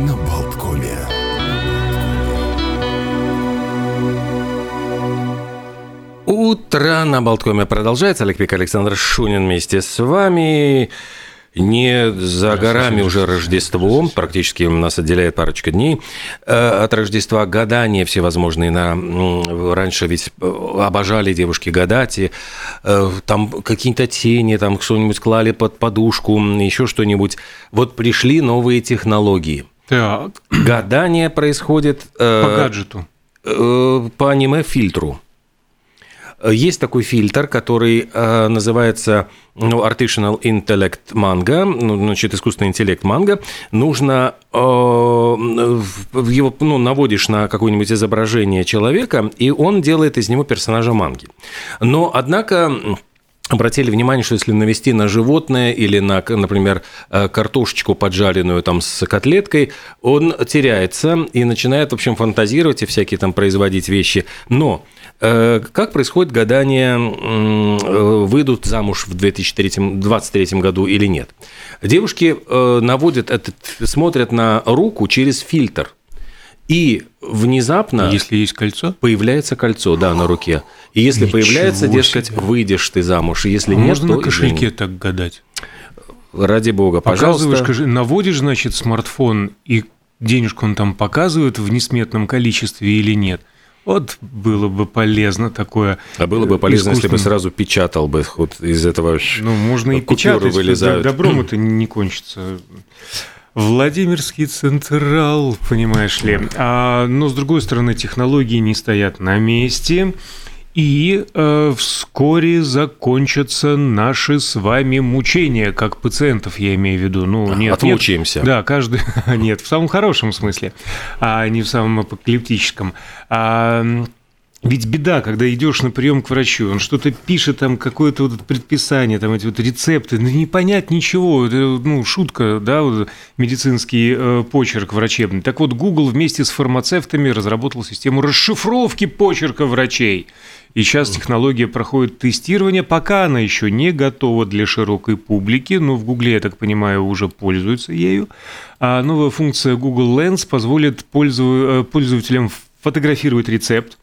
на Болткоме. Утро на Болткоме продолжается. Олег Пик, Александр Шунин вместе с вами. Не за горами уже Рождество, практически нас отделяет парочка дней э, от Рождества. Гадания всевозможные. На, раньше ведь э, обожали девушки гадать, и э, там какие-то тени, там что-нибудь клали под подушку, еще что-нибудь. Вот пришли новые технологии. Так. Гадание происходит... По гаджету. По аниме-фильтру. Есть такой фильтр, который э, называется ну, Artificial Intellect Manga, ну, значит, искусственный интеллект манга. Нужно э, его ну, наводишь на какое-нибудь изображение человека, и он делает из него персонажа манги. Но, однако, обратили внимание, что если навести на животное или на, например, э, картошечку поджаренную там с котлеткой, он теряется и начинает, в общем, фантазировать и всякие там производить вещи. Но Э, как происходит гадание, э, выйдут замуж в 2023 году или нет? Девушки наводят этот, смотрят на руку через фильтр. И внезапно... Если есть кольцо? Появляется кольцо, да, на руке. И если Ничего появляется, дескать, себе. выйдешь ты замуж. Если а нет, можно то на кошельке извини. так гадать? Ради бога, Показываешь, пожалуйста. наводишь, значит, смартфон, и денежку он там показывает в несметном количестве или нет – вот было бы полезно такое. А было бы полезно, если бы сразу печатал бы вот из этого. Ну, можно и печатать, вылезают. добром это не кончится. Владимирский Централ, понимаешь ли. А, но, с другой стороны, технологии не стоят на месте. И э, вскоре закончатся наши с вами мучения, как пациентов, я имею в виду. Ну, нет, Отмучаемся. Нет, да, каждый... Нет, в самом хорошем смысле, а не в самом апокалиптическом. А, ведь беда, когда идешь на прием к врачу, он что-то пишет, там какое-то вот предписание, там эти вот рецепты, ну не понять ничего, это, ну шутка, да, вот, медицинский э, почерк врачебный. Так вот, Google вместе с фармацевтами разработал систему расшифровки почерка врачей. И сейчас технология проходит тестирование, пока она еще не готова для широкой публики, но в Гугле, я так понимаю, уже пользуются ею. А новая функция Google Lens позволит э, пользователям фотографировать рецепт,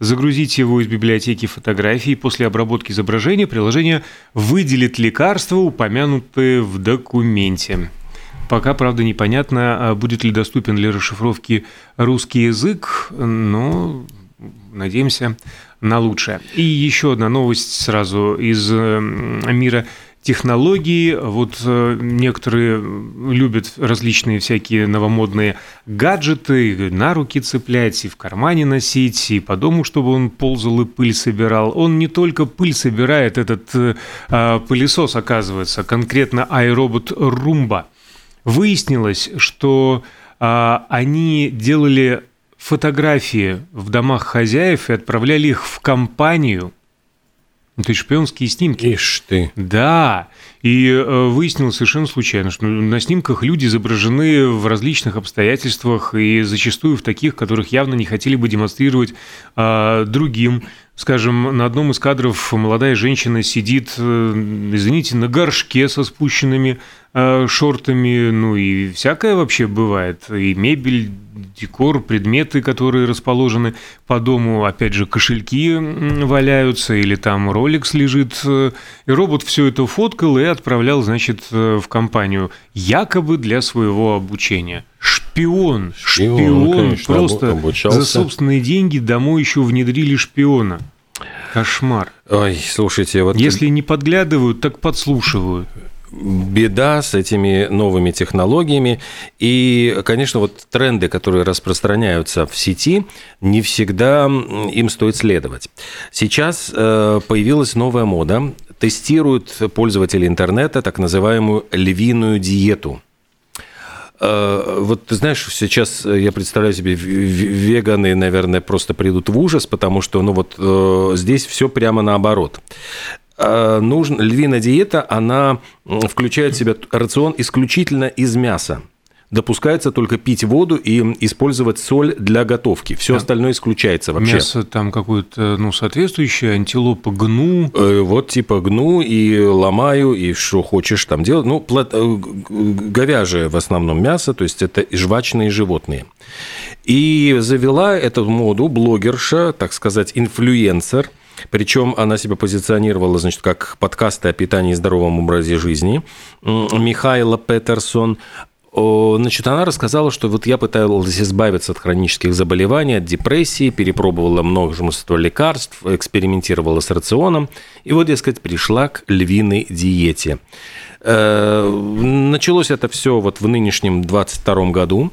загрузить его из библиотеки фотографий, после обработки изображения приложение выделит лекарства, упомянутые в документе. Пока, правда, непонятно, а будет ли доступен для расшифровки русский язык, но надеемся на лучшее. И еще одна новость сразу из мира технологий. Вот э, некоторые любят различные всякие новомодные гаджеты, на руки цеплять, и в кармане носить, и по дому, чтобы он ползал и пыль собирал. Он не только пыль собирает, этот э, а, пылесос, оказывается, конкретно iRobot Roomba. Выяснилось, что а, они делали фотографии в домах хозяев и отправляли их в компанию. Это шпионские снимки. Ишь ты. Да. И э, выяснилось совершенно случайно, что на снимках люди изображены в различных обстоятельствах и зачастую в таких, которых явно не хотели бы демонстрировать а, другим. Скажем, на одном из кадров молодая женщина сидит, э, извините, на горшке со спущенными э, шортами, ну и всякое вообще бывает. И мебель, декор, предметы, которые расположены по дому, опять же, кошельки валяются, или там Rolex лежит. И робот все это фоткал и отправлял, значит, в компанию, якобы для своего обучения. Шпион, шпион, шпион конечно, просто обучался. за собственные деньги домой еще внедрили шпиона. Кошмар. Ой, слушайте, вот... Если не подглядывают, так подслушивают беда с этими новыми технологиями. И, конечно, вот тренды, которые распространяются в сети, не всегда им стоит следовать. Сейчас э, появилась новая мода. Тестируют пользователи интернета так называемую львиную диету – Э, вот ты знаешь, сейчас я представляю себе, веганы, наверное, просто придут в ужас, потому что, ну вот э, здесь все прямо наоборот. Э, нужна львиная диета, она включает в себя рацион исключительно из мяса. допускается только пить воду и использовать соль для готовки. Все да. остальное исключается вообще. Мясо там какое-то, ну, соответствующее, антилопа гну. Э, вот типа гну и ломаю, и что хочешь там делать. Ну, плод... Э, говяжье в основном мясо, то есть это жвачные животные. И завела эту моду блогерша, так сказать, инфлюенсер – причем она себя позиционировала, значит, как подкасты о питании и здоровом образе жизни. Михайла Петерсон. Значит, она рассказала, что вот я пыталась избавиться от хронических заболеваний, от депрессии, перепробовала множество лекарств, экспериментировала с рационом, и вот, дескать, пришла к львиной диете. Э, началось это все вот в нынешнем 22 году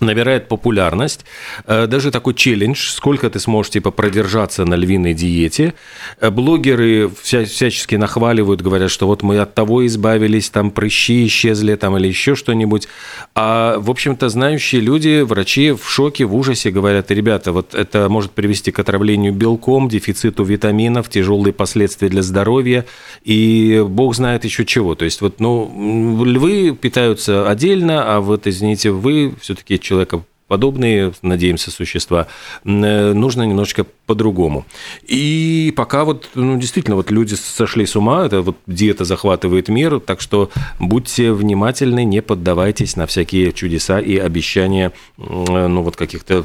набирает популярность. Э, даже такой челлендж, сколько ты сможешь типа продержаться на львиной диете. Э, блогеры вся, всячески нахваливают, говорят, что вот мы от того избавились, там прыщи исчезли, там или еще что-нибудь. А, в общем-то, знающие люди, врачи в шоке, в ужасе говорят, ребята, вот это может привести к отравлению белком, дефициту витаминов, тяжелые последствия для здоровья и бог знает еще чего. То есть вот, ну, львы питаются отдельно, а вот, извините, вы все-таки человекоподобные, надеемся, существа, э, нужно немножечко по-другому. И пока вот, ну, действительно, вот люди сошли с ума, это вот диета захватывает мир, так что будьте внимательны, не поддавайтесь на всякие чудеса и обещания, ну, вот каких-то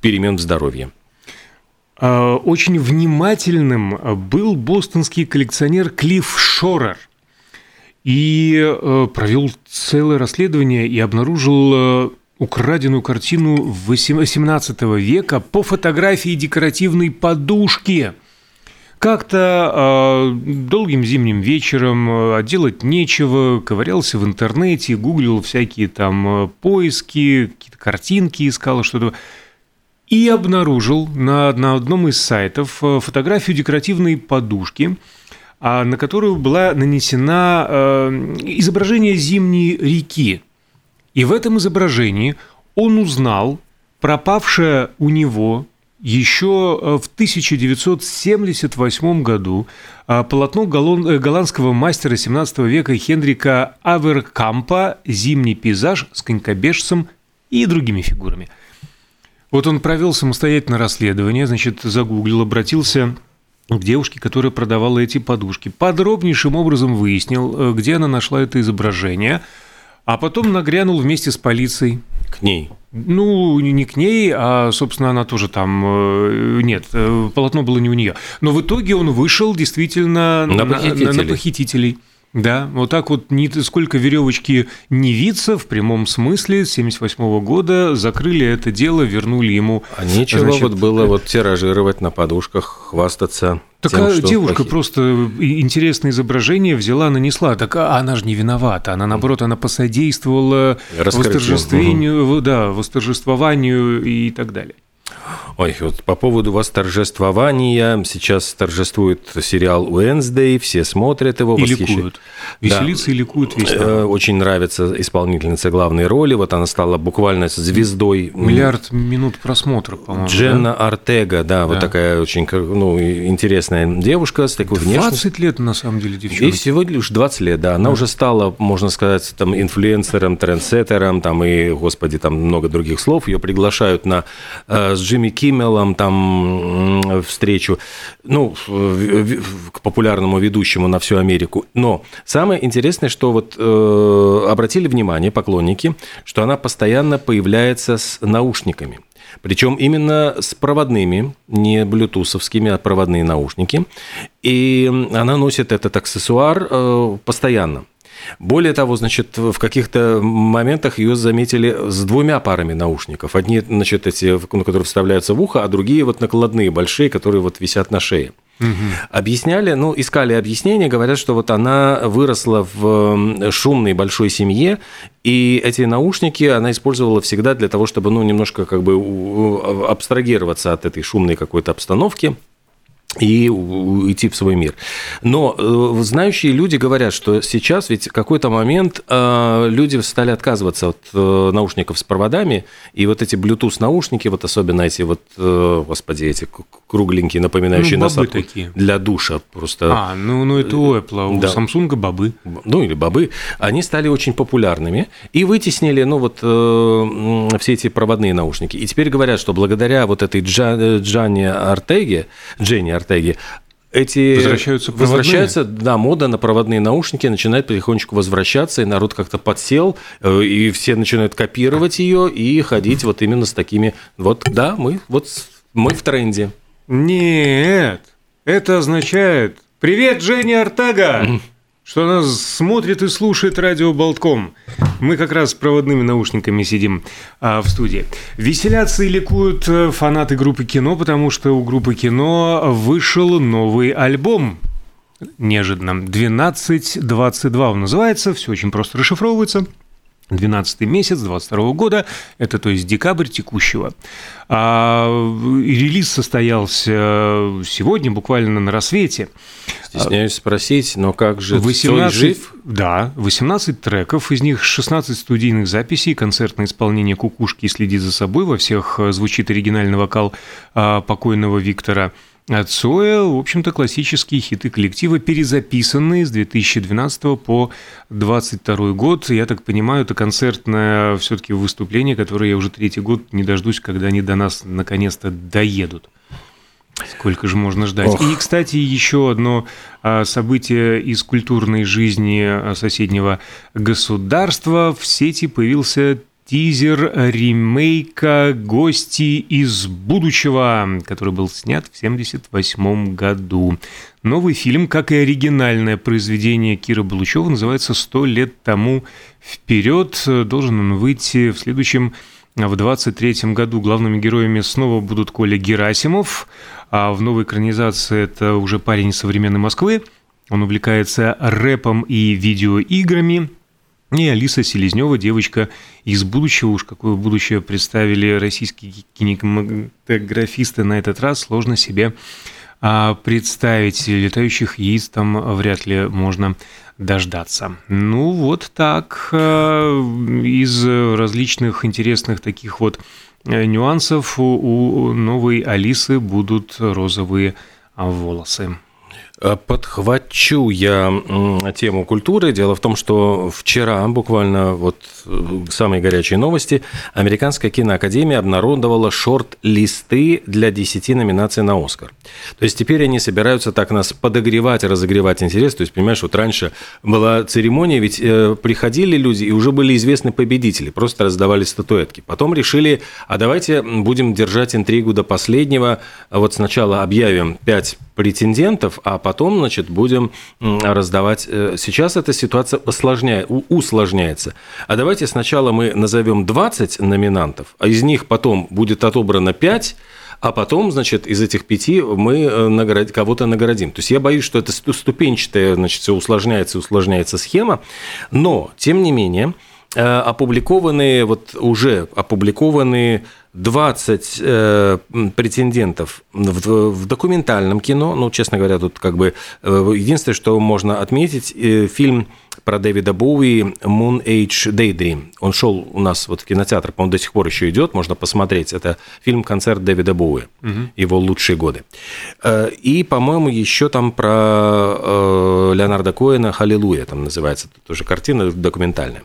перемен в здоровье. А, очень внимательным был бостонский коллекционер Клифф Шорер – и э, провел целое расследование и обнаружил э, украденную картину XVIII века по фотографии декоративной подушки. Как-то э, долгим зимним вечером э, делать нечего, ковырялся в интернете, гуглил всякие там э, поиски, какие-то картинки искал, что-то. И обнаружил на, на одном из сайтов фотографию декоративной подушки, а на которую была нанесена э, изображение зимней реки. И в этом изображении он узнал пропавшее у него еще э, в 1978 году э, полотно э, голландского мастера 17 века Хенрика Аверкампа «Зимний пейзаж с конькобежцем и другими фигурами». Вот он провел самостоятельное расследование, значит, загуглил, обратился к девушке, которая продавала эти подушки. Подробнейшим образом выяснил, где она нашла это изображение – а потом нагрянул вместе с полицией. К ней? Ну, не к ней, а, собственно, она тоже там... Э, нет, э, полотно было не у нее. Но в итоге он вышел действительно на, на похитителей. На, на похитителей. Да, вот так вот ни, сколько веревочки не виться в прямом смысле с 78 года закрыли это дело, вернули ему. А нечего значит, вот было вот тиражировать на подушках, хвастаться. Так тем, а девушка похит... просто интересное изображение взяла, нанесла. Так а она же не виновата. Она, наоборот, она посодействовала восторжествованию, угу. да, восторжествованию и так далее. Ой, вот по поводу восторжествования, сейчас торжествует сериал Уэнсдей, все смотрят его, и ликуют. Веселится да. и ликуют весь э, Очень нравится исполнительница главной роли, вот она стала буквально звездой. Миллиард минут просмотра, по-моему. Дженна да? Артега, да, да, вот такая очень ну, интересная девушка с такой 20 внешностью. 20 лет, на самом деле, девчонка. И всего лишь 20 лет, да. Она да. уже стала, можно сказать, там, инфлюенсером, трендсеттером, там, и, господи, там много других слов. Ее приглашают на, э, с Джимми Киммелом там встречу, ну, к популярному ведущему на всю Америку. Но самое интересное, что вот э, обратили внимание поклонники, что она постоянно появляется с наушниками. Причем именно с проводными, не блютусовскими, а проводные наушники. И она носит этот аксессуар э, постоянно. Более того, значит, в каких-то моментах ее заметили с двумя парами наушников. Одни, значит, эти, ну, которые вставляются в ухо, а другие вот накладные, большие, которые вот висят на шее. Угу. Объясняли, ну, искали объяснение, говорят, что вот она выросла в шумной большой семье, и эти наушники она использовала всегда для того, чтобы, ну, немножко как бы абстрагироваться от этой шумной какой-то обстановки. И уйти в свой мир. Но э, знающие люди говорят, что сейчас ведь какой-то момент э, люди стали отказываться от э, наушников с проводами, и вот эти Bluetooth наушники, вот особенно эти вот, э, господи, эти кругленькие, напоминающие ну, насадку такие. для душа просто. А, ну, ну это у Apple, а у да. Samsung бобы. Ну или бобы. Они стали очень популярными и вытеснили, ну вот э, все эти проводные наушники. И теперь говорят, что благодаря вот этой Джанни Артеге, Дженни Артеги, эти возвращаются, возвращаются, да, мода на проводные наушники начинает потихонечку возвращаться, и народ как-то подсел, э, и все начинают копировать ее и ходить вот именно с такими. Вот, да, мы вот мы в тренде. Нет, это означает «Привет, Женя Артага!» что нас смотрит и слушает радио Болтком. Мы как раз с проводными наушниками сидим а, в студии. Веселятся и ликуют э, фанаты группы кино, потому что у группы кино вышел новый альбом. Неожиданно. 1222 он называется, все очень просто расшифровывается. 12 месяц 22 года, это то есть декабрь текущего. А, релиз состоялся сегодня, буквально на рассвете. Стесняюсь спросить, но как же 18, Цой жив? Да, 18 треков, из них 16 студийных записей, концертное исполнение «Кукушки» «Следи за собой». Во всех звучит оригинальный вокал а, покойного Виктора Цоя, в общем-то, классические хиты коллектива, перезаписанные с 2012 по 2022 год. Я так понимаю, это концертное все-таки выступление, которое я уже третий год не дождусь, когда они до нас наконец-то доедут. Сколько же можно ждать? Ох. И, кстати, еще одно а, событие из культурной жизни а, соседнего государства. В сети появился тизер ремейка «Гости из будущего», который был снят в 1978 году. Новый фильм, как и оригинальное произведение Кира Балучева, называется «Сто лет тому вперед». Должен он выйти в следующем в 23 году главными героями снова будут Коля Герасимов, а в новой экранизации это уже парень современной Москвы. Он увлекается рэпом и видеоиграми. И Алиса Селезнева, девочка из будущего, уж какое будущее представили российские кинематографисты на этот раз, сложно себе а, представить. Летающих яиц там вряд ли можно дождаться. Ну, вот так. А, из различных интересных таких вот э, нюансов у новой Алисы будут розовые волосы. Э, подхвачу я тему культуры. Дело в том, что вчера, буквально вот э, самые горячие новости, Американская киноакадемия обнародовала шорт-листы для 10 номинаций на Оскар. То есть теперь они собираются так нас подогревать, разогревать интерес. То есть, понимаешь, вот раньше была церемония, ведь э, приходили люди и уже были известны победители, просто раздавали статуэтки. Потом решили, а давайте будем держать интригу до последнего. Вот сначала объявим 5 претендентов, а потом, значит, будем раздавать. Э, сейчас эта ситуация осложняет, усложняется. А давайте сначала мы назовем 20 номинантов, а из них потом будет отобрано 5, а потом, значит, из этих пяти мы э, наград... кого-то наградим. То есть я боюсь, что это ступенчатая, значит, все усложняется и усложняется схема, но, тем не менее, э, опубликованные, вот уже опубликованные 20 э, претендентов в, в документальном кино. Ну, честно говоря, тут как бы э, единственное, что можно отметить, э, фильм про Дэвида Боуи «Moon Age Daydream». Он шел у нас вот в кинотеатр, по-моему, до сих пор еще идет, можно посмотреть. Это фильм-концерт Дэвида Боуи, угу. его лучшие годы. Э, и, по-моему, еще там про э, Леонарда Коэна «Халилуя», там называется тоже картина документальная.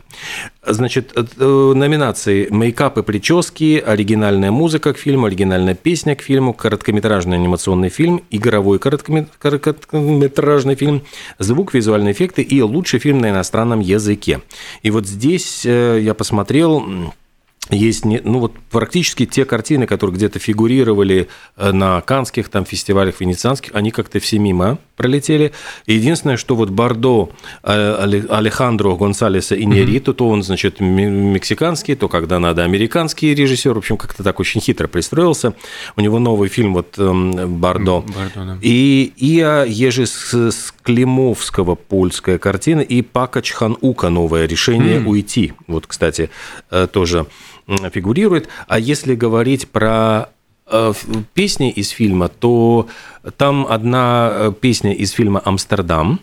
Значит, э, номинации «Мейкап и прически», «Оригинальная музыка к фильму», «Оригинальная песня к фильму», «Короткометражный анимационный фильм», «Игровой короткометражный фильм», «Звук, визуальные эффекты» и «Лучший фильм на иностранном языке». И вот здесь э, я посмотрел есть ну вот практически те картины, которые где-то фигурировали э, на канских там фестивалях венецианских, они как-то все мимо пролетели. Единственное, что вот Бордо э, Алехандро Гонсалеса Иньяриту, mm-hmm. то он, значит, мексиканский, то когда надо американский режиссер, в общем, как-то так очень хитро пристроился. У него новый фильм вот эм, Бордо. Бордо да. И Ия Ежи Склимовского польская картина и Пака Чханука новое решение mm-hmm. уйти. Вот, кстати, э, тоже фигурирует. А если говорить про э, песни из фильма, то там одна э, песня из фильма «Амстердам».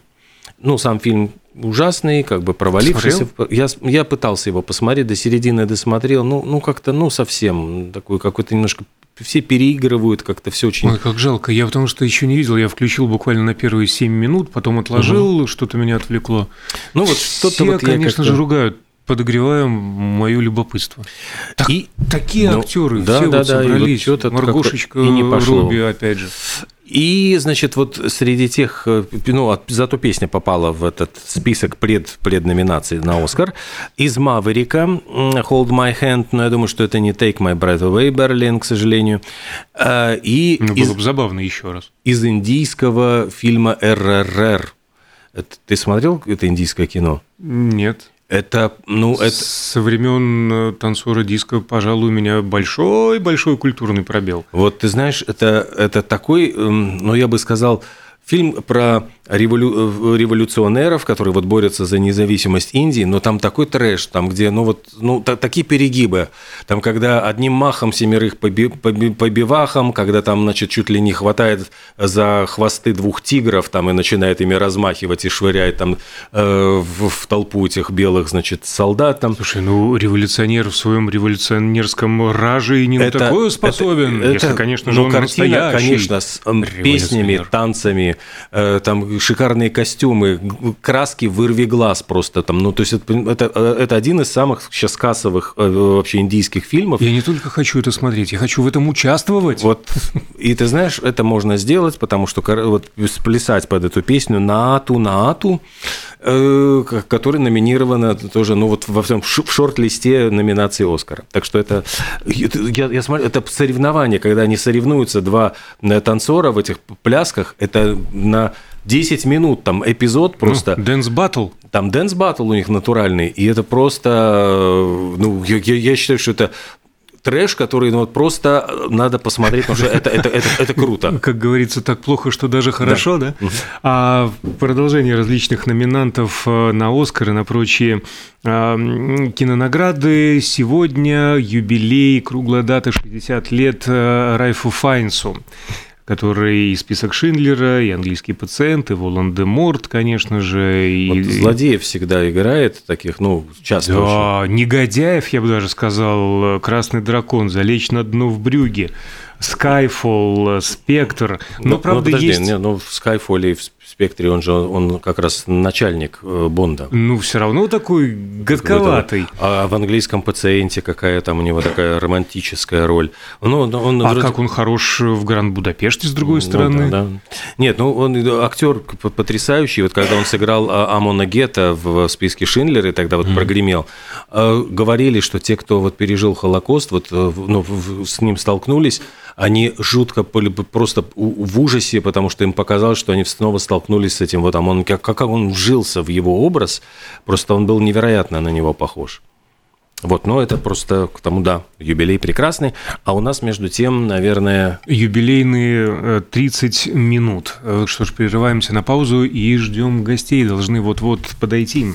Ну, сам фильм ужасный, как бы провалившийся. Я, я пытался его посмотреть, до середины досмотрел. Ну, ну как-то, ну, совсем такой какой-то немножко все переигрывают, как-то все очень... Ой, как жалко. Я потому что еще не видел, я включил буквально на первые 7 минут, потом отложил, угу. что-то меня отвлекло. Ну вот что-то вот конечно же, ругают подогреваем мое любопытство. Так, и такие ну, актеры да, все да, вот да, собрались. И вот Маргошечка, и не пошло. Руби, опять же. И, значит, вот среди тех, э, ну, зато песня попала в этот список пред, предноминаций на Оскар. Из Маверика Hold My Hand, но я думаю, что это не Take My Breath Away, Берлин, к сожалению. А, и ну, из, было бы забавно еще раз. Из индийского фильма РРР. Это, ты смотрел это индийское кино? Нет. Это, ну, это... Со времен э, танцора диска, пожалуй, у меня большой-большой культурный пробел. Вот ты знаешь, это, это такой, эм, ну, я бы сказал, фильм про револю... Э, революционеров, которые вот борются за независимость Индии, но там такой трэш, там где, ну вот, ну та, такие перегибы, там когда одним махом семерых по, би... по, би... по бивахам, когда там, значит, чуть ли не хватает за хвосты двух тигров, там и начинает ими размахивать и швыряет там э, в, в толпу этих белых, значит, солдат там. Слушай, ну революционер в своем революционерском раже и не это, на такое способен, это, если, конечно же, ну, он картина, настоящий. конечно, с песнями, танцами, э, там шикарные костюмы, краски вырви глаз просто там. Ну, то есть это, это, это один из самых сейчас кассовых э, вообще индийских фильмов. Я не только хочу это смотреть, я хочу в этом участвовать. Вот. И ты знаешь, это можно сделать, потому что вот сплясать под эту песню Naatu, Naatu, э, которая номинирована тоже, ну вот во всем в шорт-листе номинации Оскара. Так что это, я, я смотрю, это соревнование, когда они соревнуются, два э, танцора в этих плясках, это на 10 минут там эпизод просто. Dance ну, батл. Там dance battle у них натуральный, и это просто, ну, я, я считаю, что это трэш, который ну, вот просто надо посмотреть, потому что это, это, это, это круто. Как говорится, так плохо, что даже хорошо, да? да? А продолжение различных номинантов э, на Оскар и на прочие а, кинонаграды. Сегодня юбилей, круглая дата, 60 лет э, Райфу Файнсу который и список Шиндлера, и английский пациент, и Волан-де-Морт, конечно же. И... Вот злодеев всегда играет, таких, ну, часто Да, очень. негодяев, я бы даже сказал, «Красный дракон», «Залечь на дно в брюге», Skyfall, Спектр. Но, ну, правда, ну, подожди, есть... Не, ну, в Skyfall и в спектре, он же он как раз начальник э, Бонда. Ну, все равно такой гадковатый. А в английском пациенте какая там у него такая романтическая роль. Ну, он а вроде... как он хорош в Гранд Будапеште, с другой ну, стороны. Да, да. Нет, ну он актер потрясающий. Вот когда он сыграл а, Амона Гетта в списке Шиндлера и тогда вот mm. прогремел, э, говорили, что те, кто вот пережил Холокост, вот э, ну, с ним столкнулись, они жутко просто в ужасе, потому что им показалось, что они снова столкнулись с этим вот там, он, как, как он вжился в его образ, просто он был невероятно на него похож. Вот, но это просто к тому, да, юбилей прекрасный. А у нас, между тем, наверное... Юбилейные 30 э, минут. Э, что ж, прерываемся на паузу и ждем гостей. Должны вот-вот подойти.